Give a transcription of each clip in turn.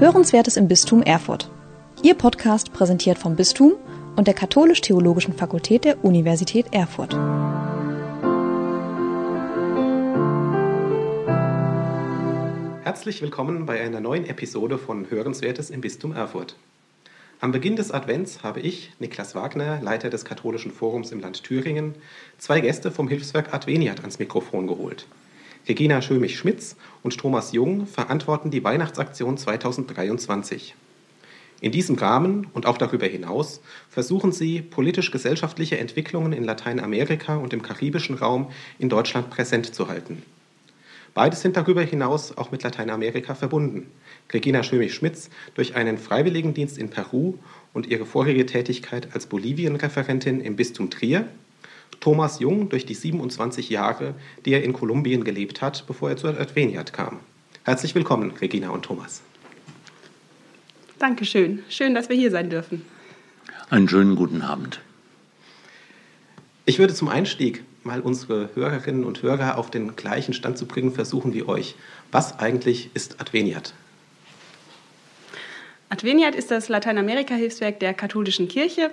Hörenswertes im Bistum Erfurt. Ihr Podcast präsentiert vom Bistum und der Katholisch-Theologischen Fakultät der Universität Erfurt. Herzlich willkommen bei einer neuen Episode von Hörenswertes im Bistum Erfurt. Am Beginn des Advents habe ich, Niklas Wagner, Leiter des Katholischen Forums im Land Thüringen, zwei Gäste vom Hilfswerk Adveniat ans Mikrofon geholt. Regina Schömich-Schmitz und Thomas Jung verantworten die Weihnachtsaktion 2023. In diesem Rahmen und auch darüber hinaus versuchen sie, politisch-gesellschaftliche Entwicklungen in Lateinamerika und im karibischen Raum in Deutschland präsent zu halten. Beides sind darüber hinaus auch mit Lateinamerika verbunden. Regina Schömich-Schmitz durch einen Freiwilligendienst in Peru und ihre vorherige Tätigkeit als Bolivien-Referentin im Bistum Trier Thomas Jung durch die 27 Jahre, die er in Kolumbien gelebt hat, bevor er zu Adveniat kam. Herzlich willkommen, Regina und Thomas. Dankeschön. Schön, dass wir hier sein dürfen. Einen schönen guten Abend. Ich würde zum Einstieg mal unsere Hörerinnen und Hörer auf den gleichen Stand zu bringen versuchen wie euch. Was eigentlich ist Adveniat? Adveniat ist das Lateinamerika-Hilfswerk der katholischen Kirche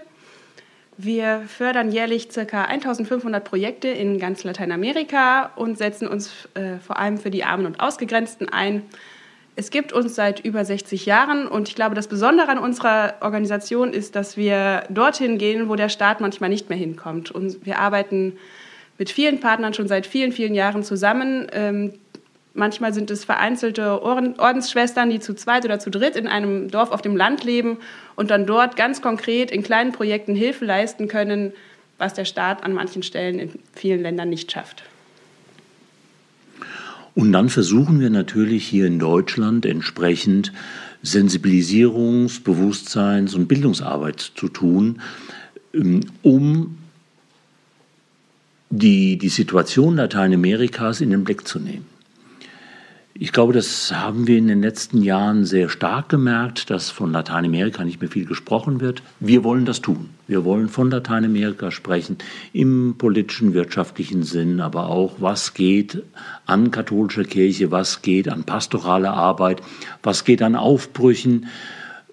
wir fördern jährlich ca. 1500 Projekte in ganz Lateinamerika und setzen uns äh, vor allem für die Armen und Ausgegrenzten ein. Es gibt uns seit über 60 Jahren und ich glaube, das Besondere an unserer Organisation ist, dass wir dorthin gehen, wo der Staat manchmal nicht mehr hinkommt. Und wir arbeiten mit vielen Partnern schon seit vielen, vielen Jahren zusammen, ähm, Manchmal sind es vereinzelte Ordensschwestern, die zu zweit oder zu dritt in einem Dorf auf dem Land leben und dann dort ganz konkret in kleinen Projekten Hilfe leisten können, was der Staat an manchen Stellen in vielen Ländern nicht schafft. Und dann versuchen wir natürlich hier in Deutschland entsprechend Sensibilisierungs-, Bewusstseins- und Bildungsarbeit zu tun, ähm, um die, die Situation Lateinamerikas in den Blick zu nehmen. Ich glaube, das haben wir in den letzten Jahren sehr stark gemerkt, dass von Lateinamerika nicht mehr viel gesprochen wird. Wir wollen das tun. Wir wollen von Lateinamerika sprechen, im politischen, wirtschaftlichen Sinn, aber auch, was geht an katholischer Kirche, was geht an pastoraler Arbeit, was geht an Aufbrüchen.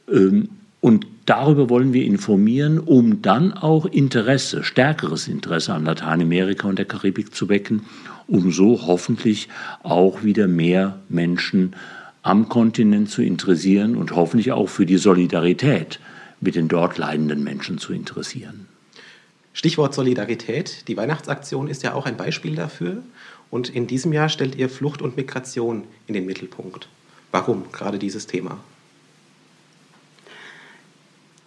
Ähm, und darüber wollen wir informieren, um dann auch Interesse, stärkeres Interesse an Lateinamerika und der Karibik zu wecken um so hoffentlich auch wieder mehr Menschen am Kontinent zu interessieren und hoffentlich auch für die Solidarität mit den dort leidenden Menschen zu interessieren. Stichwort Solidarität. Die Weihnachtsaktion ist ja auch ein Beispiel dafür. Und in diesem Jahr stellt ihr Flucht und Migration in den Mittelpunkt. Warum gerade dieses Thema?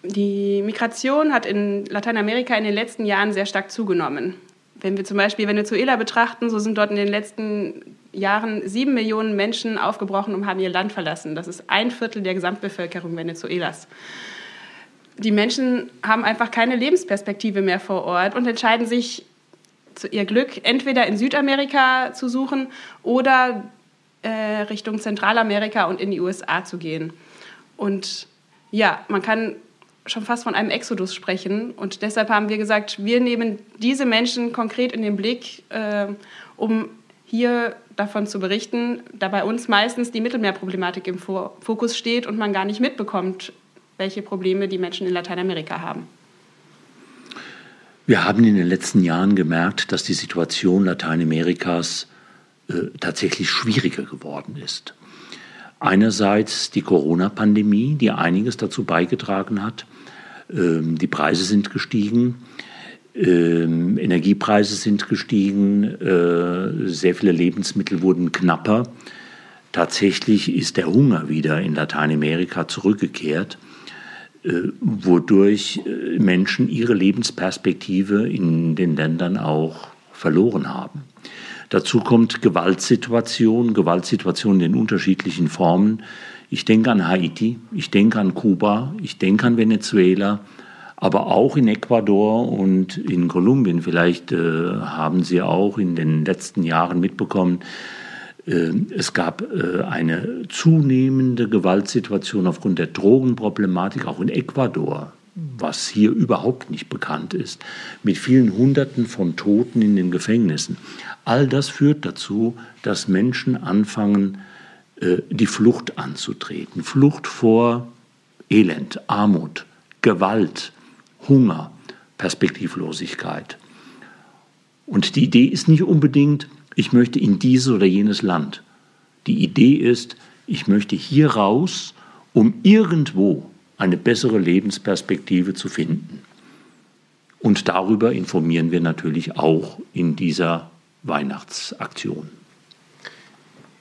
Die Migration hat in Lateinamerika in den letzten Jahren sehr stark zugenommen. Wenn wir zum Beispiel Venezuela betrachten, so sind dort in den letzten Jahren sieben Millionen Menschen aufgebrochen und haben ihr Land verlassen. Das ist ein Viertel der Gesamtbevölkerung Venezuelas. Die Menschen haben einfach keine Lebensperspektive mehr vor Ort und entscheiden sich zu ihr Glück entweder in Südamerika zu suchen oder äh, Richtung Zentralamerika und in die USA zu gehen. Und ja, man kann schon fast von einem Exodus sprechen. Und deshalb haben wir gesagt, wir nehmen diese Menschen konkret in den Blick, äh, um hier davon zu berichten, da bei uns meistens die Mittelmeerproblematik im Fokus steht und man gar nicht mitbekommt, welche Probleme die Menschen in Lateinamerika haben. Wir haben in den letzten Jahren gemerkt, dass die Situation Lateinamerikas äh, tatsächlich schwieriger geworden ist. Einerseits die Corona-Pandemie, die einiges dazu beigetragen hat, ähm, die Preise sind gestiegen. Ähm, Energiepreise sind gestiegen, äh, sehr viele Lebensmittel wurden knapper. Tatsächlich ist der Hunger wieder in Lateinamerika zurückgekehrt, äh, wodurch äh, Menschen ihre Lebensperspektive in den Ländern auch verloren haben. Dazu kommt Gewaltsituation, Gewaltsituation in unterschiedlichen Formen. Ich denke an Haiti, ich denke an Kuba, ich denke an Venezuela, aber auch in Ecuador und in Kolumbien. Vielleicht äh, haben Sie auch in den letzten Jahren mitbekommen, äh, es gab äh, eine zunehmende Gewaltsituation aufgrund der Drogenproblematik, auch in Ecuador, was hier überhaupt nicht bekannt ist, mit vielen Hunderten von Toten in den Gefängnissen. All das führt dazu, dass Menschen anfangen, äh, die Flucht anzutreten. Flucht vor Elend, Armut, Gewalt, Hunger, Perspektivlosigkeit. Und die Idee ist nicht unbedingt, ich möchte in dieses oder jenes Land. Die Idee ist, ich möchte hier raus, um irgendwo eine bessere Lebensperspektive zu finden. Und darüber informieren wir natürlich auch in dieser Weihnachtsaktion.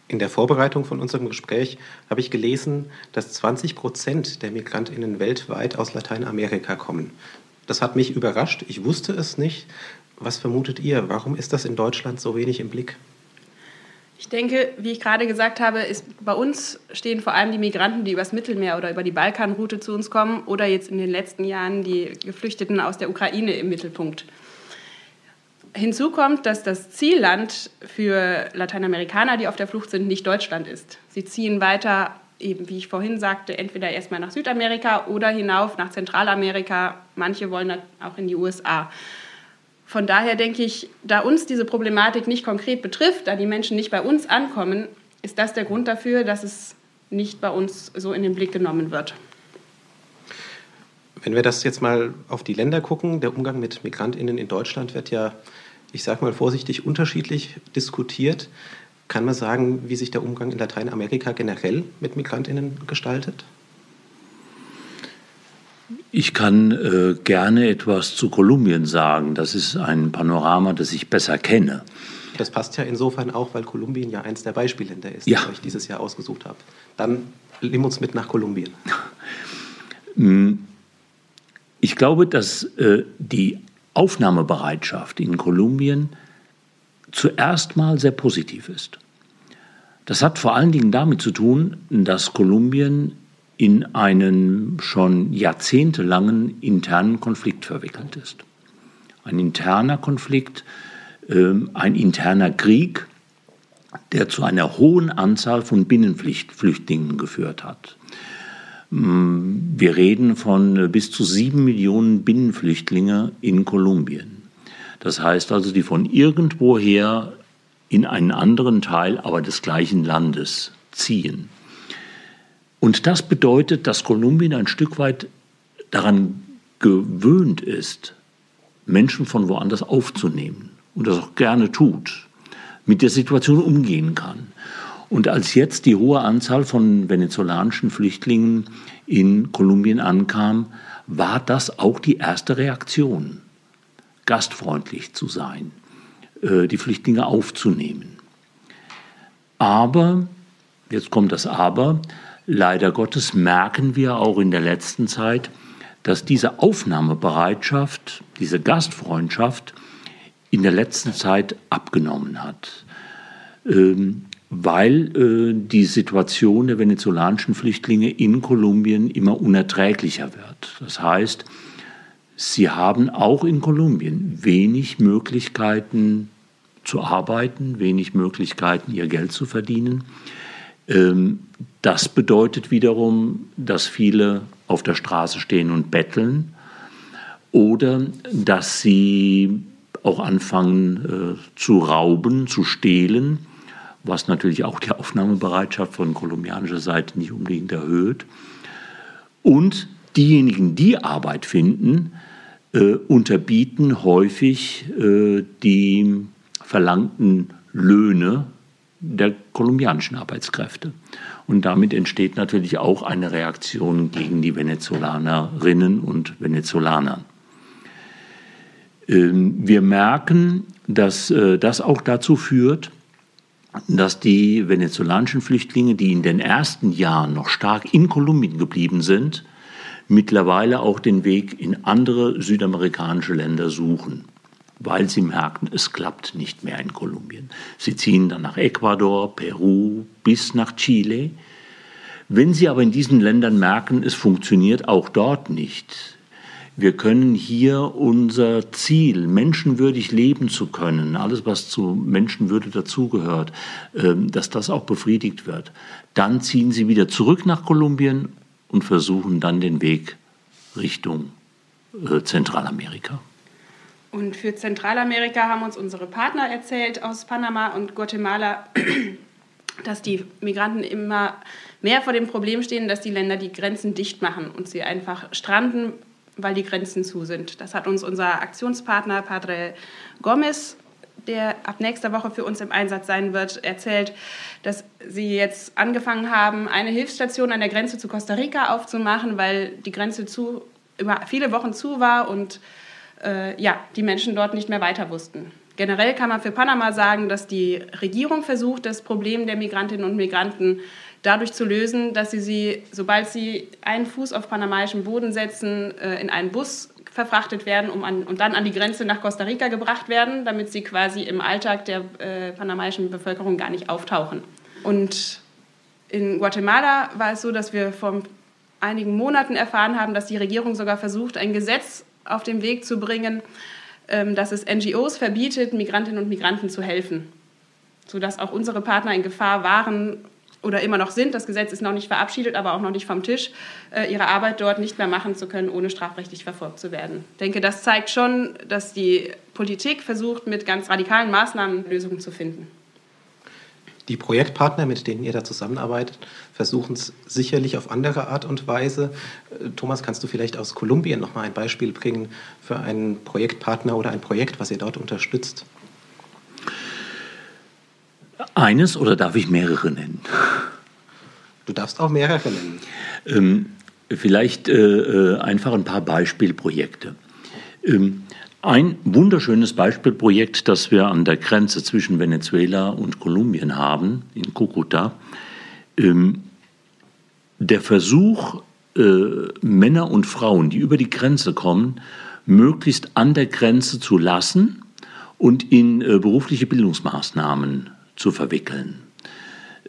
In der Vorbereitung von unserem Gespräch habe ich gelesen, dass 20 Prozent der Migrantinnen weltweit aus Lateinamerika kommen. Das hat mich überrascht. Ich wusste es nicht. Was vermutet ihr? Warum ist das in Deutschland so wenig im Blick? Ich denke, wie ich gerade gesagt habe, ist, bei uns stehen vor allem die Migranten, die übers Mittelmeer oder über die Balkanroute zu uns kommen oder jetzt in den letzten Jahren die Geflüchteten aus der Ukraine im Mittelpunkt. Hinzu kommt, dass das Zielland für Lateinamerikaner, die auf der Flucht sind, nicht Deutschland ist. Sie ziehen weiter, eben wie ich vorhin sagte, entweder erstmal nach Südamerika oder hinauf nach Zentralamerika. Manche wollen auch in die USA. Von daher denke ich, da uns diese Problematik nicht konkret betrifft, da die Menschen nicht bei uns ankommen, ist das der Grund dafür, dass es nicht bei uns so in den Blick genommen wird. Wenn wir das jetzt mal auf die Länder gucken, der Umgang mit Migrantinnen in Deutschland wird ja, ich sage mal vorsichtig, unterschiedlich diskutiert. Kann man sagen, wie sich der Umgang in Lateinamerika generell mit Migrantinnen gestaltet? Ich kann äh, gerne etwas zu Kolumbien sagen. Das ist ein Panorama, das ich besser kenne. Das passt ja insofern auch, weil Kolumbien ja eins der Beispielländer ist, ja. die ich dieses Jahr ausgesucht habe. Dann nimm uns mit nach Kolumbien. Hm. Ich glaube, dass äh, die Aufnahmebereitschaft in Kolumbien zuerst mal sehr positiv ist. Das hat vor allen Dingen damit zu tun, dass Kolumbien in einen schon jahrzehntelangen internen Konflikt verwickelt ist. Ein interner Konflikt, äh, ein interner Krieg, der zu einer hohen Anzahl von Binnenflüchtlingen geführt hat. Mm, wir reden von bis zu sieben Millionen Binnenflüchtlinge in Kolumbien. Das heißt also, die von irgendwoher in einen anderen Teil, aber des gleichen Landes ziehen. Und das bedeutet, dass Kolumbien ein Stück weit daran gewöhnt ist, Menschen von woanders aufzunehmen und das auch gerne tut, mit der Situation umgehen kann. Und als jetzt die hohe Anzahl von venezolanischen Flüchtlingen in Kolumbien ankam, war das auch die erste Reaktion, gastfreundlich zu sein, äh, die Flüchtlinge aufzunehmen. Aber, jetzt kommt das Aber, Leider Gottes merken wir auch in der letzten Zeit, dass diese Aufnahmebereitschaft, diese Gastfreundschaft in der letzten Zeit abgenommen hat, ähm, weil äh, die Situation der venezolanischen Flüchtlinge in Kolumbien immer unerträglicher wird. Das heißt, sie haben auch in Kolumbien wenig Möglichkeiten zu arbeiten, wenig Möglichkeiten, ihr Geld zu verdienen. Ähm, das bedeutet wiederum, dass viele auf der Straße stehen und betteln oder dass sie auch anfangen äh, zu rauben, zu stehlen, was natürlich auch die Aufnahmebereitschaft von kolumbianischer Seite nicht unbedingt erhöht. Und diejenigen, die Arbeit finden, äh, unterbieten häufig äh, die verlangten Löhne der kolumbianischen Arbeitskräfte. Und damit entsteht natürlich auch eine Reaktion gegen die Venezolanerinnen und Venezolaner. Ähm, wir merken, dass äh, das auch dazu führt, dass die venezolanischen Flüchtlinge, die in den ersten Jahren noch stark in Kolumbien geblieben sind, mittlerweile auch den Weg in andere südamerikanische Länder suchen weil sie merken, es klappt nicht mehr in Kolumbien. Sie ziehen dann nach Ecuador, Peru bis nach Chile. Wenn sie aber in diesen Ländern merken, es funktioniert auch dort nicht, wir können hier unser Ziel, menschenwürdig leben zu können, alles, was zu Menschenwürde dazugehört, ähm, dass das auch befriedigt wird. Dann ziehen sie wieder zurück nach Kolumbien und versuchen dann den Weg Richtung äh, Zentralamerika. Und für Zentralamerika haben uns unsere Partner erzählt aus Panama und Guatemala, dass die Migranten immer mehr vor dem Problem stehen, dass die Länder die Grenzen dicht machen und sie einfach stranden, weil die Grenzen zu sind. Das hat uns unser Aktionspartner Padre Gomez, der ab nächster Woche für uns im Einsatz sein wird, erzählt, dass sie jetzt angefangen haben, eine Hilfsstation an der Grenze zu Costa Rica aufzumachen, weil die Grenze zu, über viele Wochen zu war und äh, ja, die Menschen dort nicht mehr weiter wussten. Generell kann man für Panama sagen, dass die Regierung versucht, das Problem der Migrantinnen und Migranten dadurch zu lösen, dass sie sie, sobald sie einen Fuß auf panamaischem Boden setzen, äh, in einen Bus verfrachtet werden um an, und dann an die Grenze nach Costa Rica gebracht werden, damit sie quasi im Alltag der äh, panamaischen Bevölkerung gar nicht auftauchen. Und in Guatemala war es so, dass wir vor einigen Monaten erfahren haben, dass die Regierung sogar versucht, ein Gesetz auf den Weg zu bringen, ähm, dass es NGOs verbietet, Migrantinnen und Migranten zu helfen, sodass auch unsere Partner in Gefahr waren oder immer noch sind, das Gesetz ist noch nicht verabschiedet, aber auch noch nicht vom Tisch, äh, ihre Arbeit dort nicht mehr machen zu können, ohne strafrechtlich verfolgt zu werden. Ich denke, das zeigt schon, dass die Politik versucht, mit ganz radikalen Maßnahmen Lösungen zu finden. Die Projektpartner, mit denen ihr da zusammenarbeitet, versuchen es sicherlich auf andere Art und Weise. Äh, Thomas, kannst du vielleicht aus Kolumbien noch mal ein Beispiel bringen für einen Projektpartner oder ein Projekt, was ihr dort unterstützt? Eines oder darf ich mehrere nennen? Du darfst auch mehrere nennen. Ähm, vielleicht äh, äh einfach ein paar Beispielprojekte. Ähm, ein wunderschönes Beispielprojekt, das wir an der Grenze zwischen Venezuela und Kolumbien haben, in Cúcuta. Ähm, der Versuch, äh, Männer und Frauen, die über die Grenze kommen, möglichst an der Grenze zu lassen und in äh, berufliche Bildungsmaßnahmen zu verwickeln.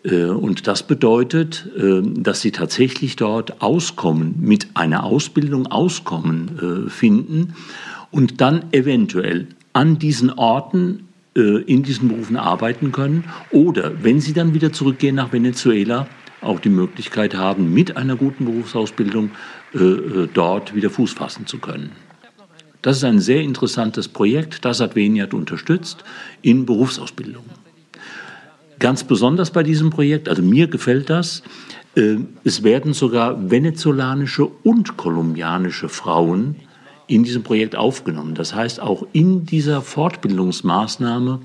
Äh, und das bedeutet, äh, dass sie tatsächlich dort Auskommen mit einer Ausbildung Auskommen äh, finden und dann eventuell an diesen Orten äh, in diesen Berufen arbeiten können oder wenn sie dann wieder zurückgehen nach Venezuela, auch die Möglichkeit haben, mit einer guten Berufsausbildung äh, äh dort wieder Fuß fassen zu können. Das ist ein sehr interessantes Projekt, das hat Veniat unterstützt in Berufsausbildung. Ganz besonders bei diesem Projekt, also mir gefällt das, äh, es werden sogar venezolanische und kolumbianische Frauen in diesem Projekt aufgenommen. Das heißt, auch in dieser Fortbildungsmaßnahme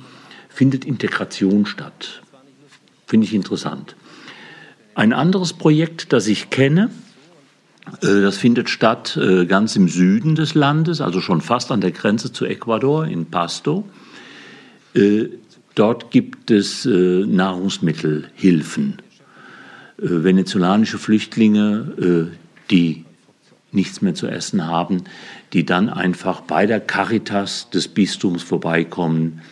findet Integration statt. Finde ich interessant. Ein anderes Projekt, das ich kenne, äh, das findet statt äh, ganz im Süden des Landes, also schon fast an der Grenze zu Ecuador, in Pasto. Äh, dort gibt es Nahrungsmittelhilfen. Venezolanische Flüchtlinge, die nichts mehr zu essen haben, die dann einfach bei der Caritas des Bistums vorbeikommen,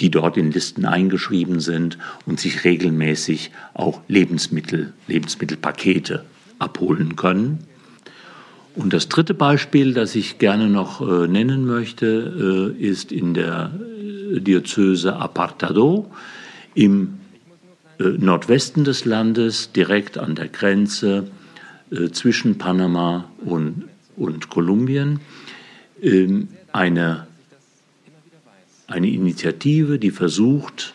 die dort in Listen eingeschrieben sind und sich regelmäßig auch Lebensmittel, Lebensmittelpakete abholen können. Und das dritte Beispiel, das ich gerne noch äh, nennen möchte, äh, ist in der äh, Diözese Apartado im äh, Nordwesten des Landes, direkt an der Grenze zwischen Panama und, und Kolumbien ähm, eine, eine Initiative, die versucht,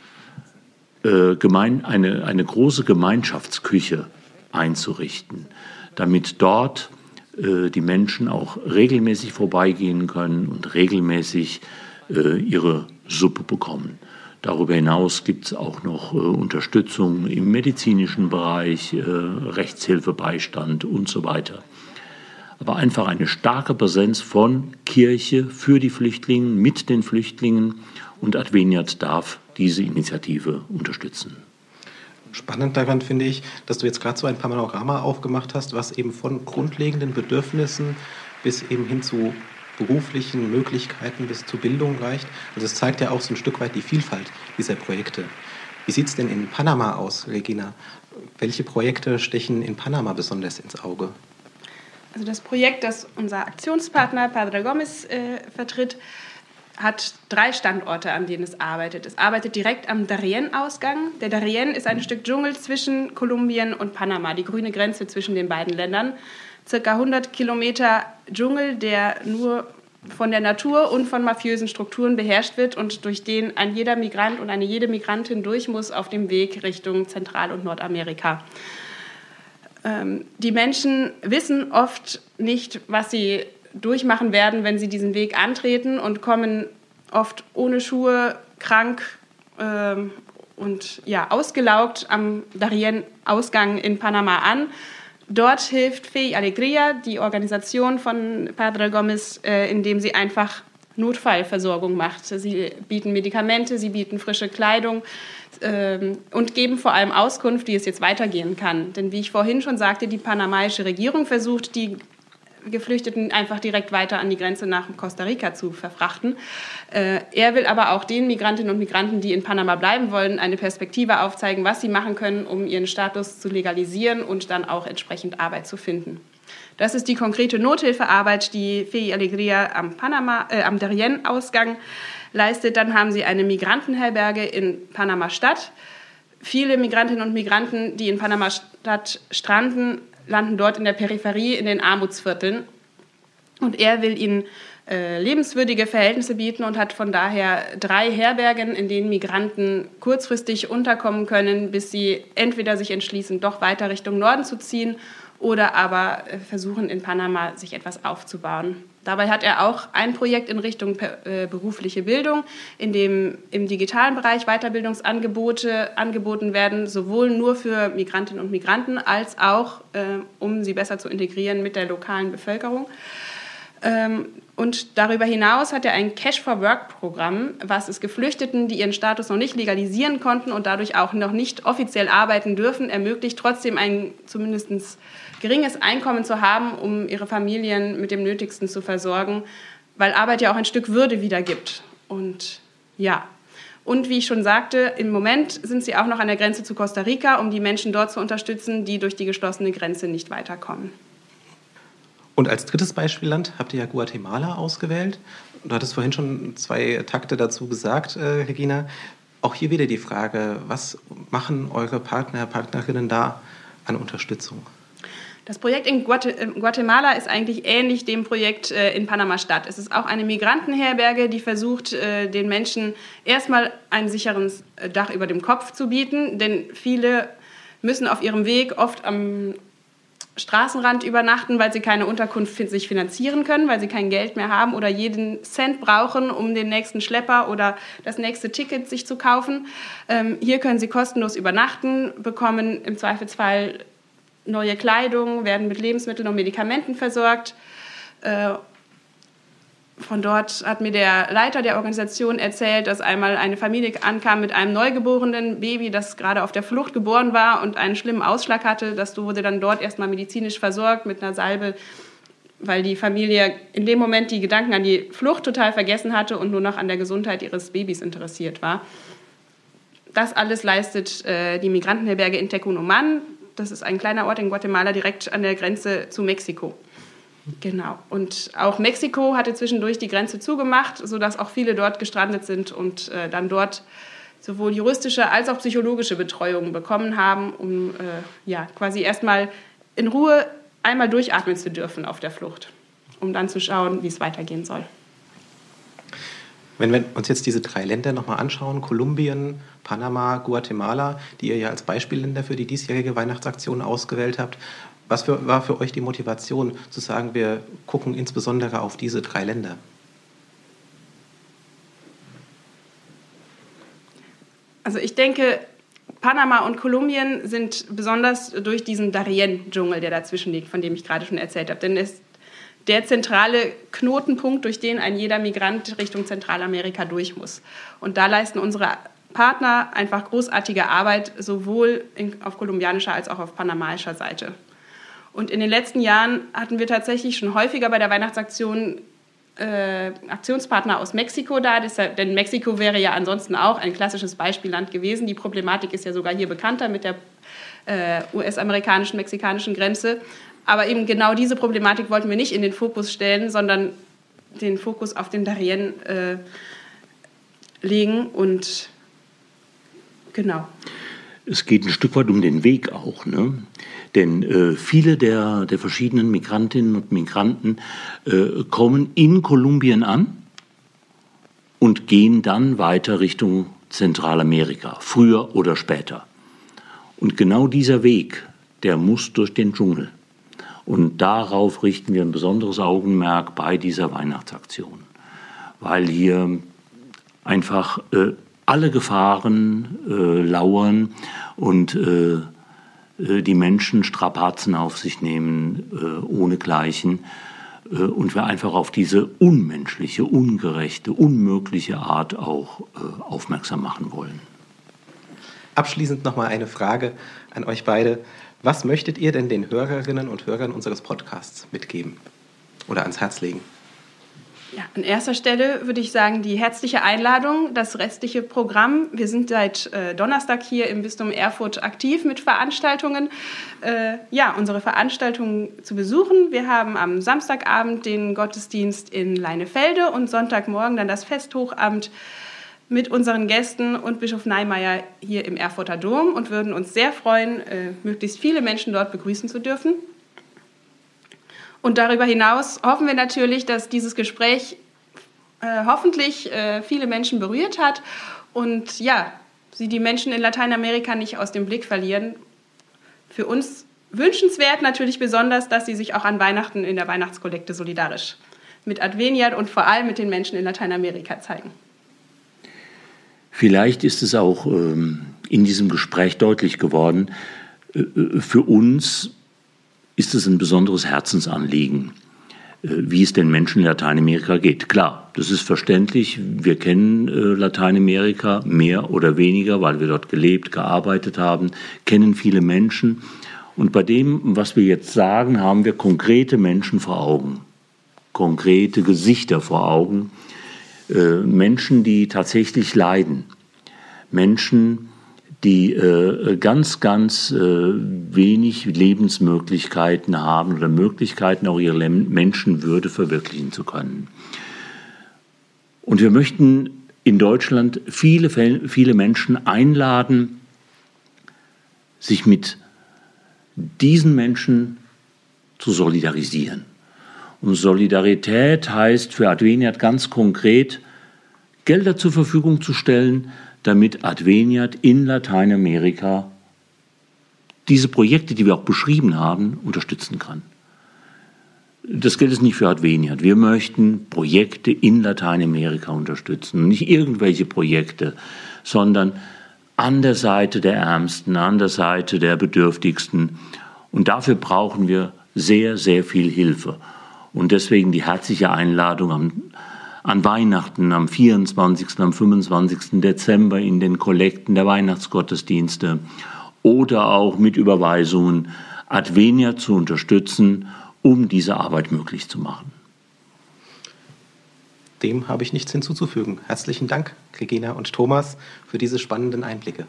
äh, gemein, eine, eine große Gemeinschaftsküche einzurichten, damit dort äh, die Menschen auch regelmäßig vorbeigehen können und regelmäßig ihre Suppe bekommen. Darüber hinaus gibt es auch noch äh, Unterstützung im medizinischen Bereich, äh, Rechtshilfe, Beistand und so weiter. Aber einfach eine starke Präsenz von Kirche für die Flüchtlinge, mit den Flüchtlingen und Adveniat darf diese Initiative unterstützen. Spannend daran finde ich, dass du jetzt gerade so ein Panorama aufgemacht hast, was eben von grundlegenden Bedürfnissen bis eben hin zu beruflichen Möglichkeiten bis zur Bildung reicht. Also es zeigt ja auch so ein Stück weit die Vielfalt dieser Projekte. Wie sieht es denn in Panama aus, Regina? Welche Projekte stechen in Panama besonders ins Auge? Also das Projekt, das unser Aktionspartner Padre Gomez äh, vertritt, hat drei Standorte, an denen es arbeitet. Es arbeitet direkt am Darien-Ausgang. Der Darien ist ein Stück Dschungel zwischen Kolumbien und Panama, die grüne Grenze zwischen den beiden Ländern circa 100 Kilometer Dschungel, der nur von der Natur und von mafiösen Strukturen beherrscht wird und durch den ein jeder Migrant und eine jede Migrantin durch muss auf dem Weg Richtung Zentral- und Nordamerika. Ähm, die Menschen wissen oft nicht, was sie durchmachen werden, wenn sie diesen Weg antreten und kommen oft ohne Schuhe, krank ähm, und ja, ausgelaugt am Darien-Ausgang in Panama an. Dort hilft Fe Alegria, die Organisation von Padre Gomez, äh, indem sie einfach Notfallversorgung macht. Sie bieten Medikamente, sie bieten frische Kleidung ähm, und geben vor allem Auskunft, wie es jetzt weitergehen kann. Denn wie ich vorhin schon sagte, die panamaische Regierung versucht, die Geflüchteten einfach direkt weiter an die Grenze nach Costa Rica zu verfrachten. Äh, er will aber auch den Migrantinnen und Migranten, die in Panama bleiben wollen, eine Perspektive aufzeigen, was sie machen können, um ihren Status zu legalisieren und dann auch entsprechend Arbeit zu finden. Das ist die konkrete Nothilfearbeit, die FEI Alegria am, Panama, äh, am Darien-Ausgang leistet. Dann haben sie eine Migrantenherberge in Panama-Stadt. Viele Migrantinnen und Migranten, die in Panama-Stadt stranden, landen dort in der Peripherie, in den Armutsvierteln. Und er will ihnen äh, lebenswürdige Verhältnisse bieten und hat von daher drei Herbergen, in denen Migranten kurzfristig unterkommen können, bis sie entweder sich entschließen, doch weiter Richtung Norden zu ziehen oder aber äh, versuchen in Panama sich etwas aufzubauen. Dabei hat er auch ein Projekt in Richtung äh, berufliche Bildung, in dem im digitalen Bereich Weiterbildungsangebote angeboten werden, sowohl nur für Migrantinnen und Migranten als auch, äh, um sie besser zu integrieren mit der lokalen Bevölkerung. Und darüber hinaus hat er ein Cash for Work Programm, was es Geflüchteten, die ihren Status noch nicht legalisieren konnten und dadurch auch noch nicht offiziell arbeiten dürfen, ermöglicht, trotzdem ein zumindest geringes Einkommen zu haben, um ihre Familien mit dem Nötigsten zu versorgen, weil Arbeit ja auch ein Stück Würde wiedergibt. Und ja, und wie ich schon sagte, im Moment sind sie auch noch an der Grenze zu Costa Rica, um die Menschen dort zu unterstützen, die durch die geschlossene Grenze nicht weiterkommen. Und als drittes Beispielland habt ihr ja Guatemala ausgewählt. Du hattest vorhin schon zwei Takte dazu gesagt, äh, Regina. Auch hier wieder die Frage, was machen eure Partner, Partnerinnen da an Unterstützung? Das Projekt in Guatemala ist eigentlich ähnlich dem Projekt äh, in Panama-Stadt. Es ist auch eine Migrantenherberge, die versucht, äh, den Menschen erstmal ein sicheres Dach über dem Kopf zu bieten, denn viele müssen auf ihrem Weg oft am Straßenrand übernachten, weil sie keine Unterkunft sich finanzieren können, weil sie kein Geld mehr haben oder jeden Cent brauchen, um den nächsten Schlepper oder das nächste Ticket sich zu kaufen. Ähm, hier können sie kostenlos übernachten, bekommen im Zweifelsfall neue Kleidung, werden mit Lebensmitteln und Medikamenten versorgt. Äh, von dort hat mir der Leiter der Organisation erzählt, dass einmal eine Familie ankam mit einem neugeborenen Baby, das gerade auf der Flucht geboren war und einen schlimmen Ausschlag hatte. Das wurde dann dort erstmal medizinisch versorgt mit einer Salbe, weil die Familie in dem Moment die Gedanken an die Flucht total vergessen hatte und nur noch an der Gesundheit ihres Babys interessiert war. Das alles leistet äh, die Migrantenherberge in Tecunuman. Das ist ein kleiner Ort in Guatemala direkt an der Grenze zu Mexiko. Genau. Und auch Mexiko hatte zwischendurch die Grenze zugemacht, sodass auch viele dort gestrandet sind und äh, dann dort sowohl juristische als auch psychologische Betreuung bekommen haben, um äh, ja, quasi erstmal in Ruhe einmal durchatmen zu dürfen auf der Flucht, um dann zu schauen, wie es weitergehen soll. Wenn wir uns jetzt diese drei Länder nochmal anschauen, Kolumbien, Panama, Guatemala, die ihr ja als Beispielländer für die diesjährige Weihnachtsaktion ausgewählt habt, was für, war für euch die Motivation zu sagen, wir gucken insbesondere auf diese drei Länder? Also ich denke, Panama und Kolumbien sind besonders durch diesen Darien-Dschungel, der dazwischen liegt, von dem ich gerade schon erzählt habe. Denn es der zentrale Knotenpunkt, durch den ein jeder Migrant Richtung Zentralamerika durch muss. Und da leisten unsere Partner einfach großartige Arbeit, sowohl auf kolumbianischer als auch auf panamaischer Seite. Und in den letzten Jahren hatten wir tatsächlich schon häufiger bei der Weihnachtsaktion äh, Aktionspartner aus Mexiko da, deshalb, denn Mexiko wäre ja ansonsten auch ein klassisches Beispielland gewesen. Die Problematik ist ja sogar hier bekannter mit der äh, US-amerikanischen, mexikanischen Grenze. Aber eben genau diese Problematik wollten wir nicht in den Fokus stellen, sondern den Fokus auf den Darien äh, legen und genau. Es geht ein Stück weit um den Weg auch. Ne? Denn äh, viele der, der verschiedenen Migrantinnen und Migranten äh, kommen in Kolumbien an und gehen dann weiter Richtung Zentralamerika, früher oder später. Und genau dieser Weg, der muss durch den Dschungel. Und darauf richten wir ein besonderes Augenmerk bei dieser Weihnachtsaktion, weil hier einfach äh, alle Gefahren äh, lauern und äh, äh die Menschen Strapazen auf sich nehmen äh, ohnegleichen äh, und wir einfach auf diese unmenschliche, ungerechte, unmögliche Art auch äh, aufmerksam machen wollen. Abschließend nochmal eine Frage an euch beide. Was möchtet ihr denn den Hörerinnen und Hörern unseres Podcasts mitgeben oder ans Herz legen? Ja, an erster Stelle würde ich sagen, die herzliche Einladung, das restliche Programm. Wir sind seit äh, Donnerstag hier im Bistum Erfurt aktiv mit Veranstaltungen. Äh, ja, unsere Veranstaltungen zu besuchen. Wir haben am Samstagabend den Gottesdienst in Leinefelde und Sonntagmorgen dann das Festhochamt mit unseren Gästen und Bischof Neimeyer hier im Erfurter Dom und würden uns sehr freuen, äh, möglichst viele Menschen dort begrüßen zu dürfen. Und darüber hinaus hoffen wir natürlich, dass dieses Gespräch äh, hoffentlich äh, viele Menschen berührt hat und ja, sie die Menschen in Lateinamerika nicht aus dem Blick verlieren. Für uns wünschenswert natürlich besonders, dass sie sich auch an Weihnachten in der Weihnachtskollekte solidarisch mit Adveniat und vor allem mit den Menschen in Lateinamerika zeigen. Vielleicht ist es auch ähm, in diesem Gespräch deutlich geworden, äh, äh für uns ist es ein besonderes Herzensanliegen, äh, wie es den Menschen in Lateinamerika geht. Klar, das ist verständlich. Wir kennen äh, Lateinamerika mehr oder weniger, weil wir dort gelebt, gearbeitet haben, kennen viele Menschen. Und bei dem, was wir jetzt sagen, haben wir konkrete Menschen vor Augen, konkrete Gesichter vor Augen, äh, Menschen, die tatsächlich leiden, Menschen, die äh, ganz, ganz äh, wenig Lebensmöglichkeiten haben oder Möglichkeiten, auch ihre Menschenwürde verwirklichen zu können. Und wir möchten in Deutschland viele, viele Menschen einladen, sich mit diesen Menschen zu solidarisieren. Und Solidarität heißt für Adveniat ganz konkret, Gelder zur Verfügung zu stellen, damit Adveniat in Lateinamerika diese Projekte, die wir auch beschrieben haben, unterstützen kann. Das gilt es nicht für Adveniat. Wir möchten Projekte in Lateinamerika unterstützen. Nicht irgendwelche Projekte, sondern an der Seite der Ärmsten, an der Seite der Bedürftigsten. Und dafür brauchen wir sehr, sehr viel Hilfe. Und deswegen die herzliche Einladung am an Weihnachten am 24., am 25. Dezember in den Kollekten der Weihnachtsgottesdienste oder auch mit Überweisungen Advenia zu unterstützen, um diese Arbeit möglich zu machen. Dem habe ich nichts hinzuzufügen. Herzlichen Dank, Regina und Thomas, für diese spannenden Einblicke.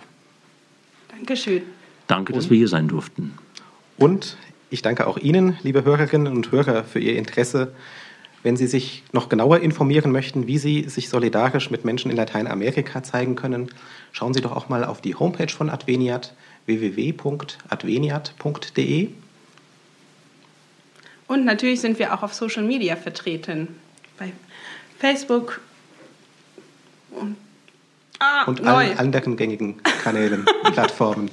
Dankeschön. Danke, dass und, wir hier sein durften. Und ich danke auch Ihnen, liebe Hörerinnen und Hörer, für Ihr Interesse wenn Sie sich noch genauer informieren möchten, wie Sie sich solidarisch mit Menschen in Lateinamerika zeigen können, schauen Sie doch auch mal auf die Homepage von Adveniat www.adveniat.de. Und natürlich sind wir auch auf Social Media vertreten. Bei Facebook und, ah, und allen anderen gängigen Kanälen, Plattformen.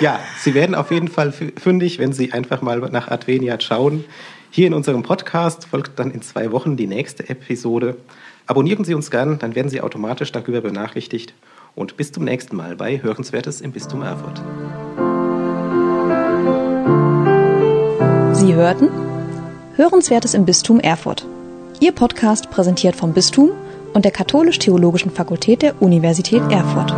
Ja, Sie werden auf jeden Fall fündig, wenn Sie einfach mal nach Adveniat schauen. Hier in unserem Podcast folgt dann in zwei Wochen die nächste Episode. Abonnieren Sie uns gern, dann werden Sie automatisch darüber benachrichtigt. Und bis zum nächsten Mal bei Hörenswertes im Bistum Erfurt. Sie hörten Hörenswertes im Bistum Erfurt. Ihr Podcast präsentiert vom Bistum und der Katholisch-Theologischen Fakultät der Universität Erfurt.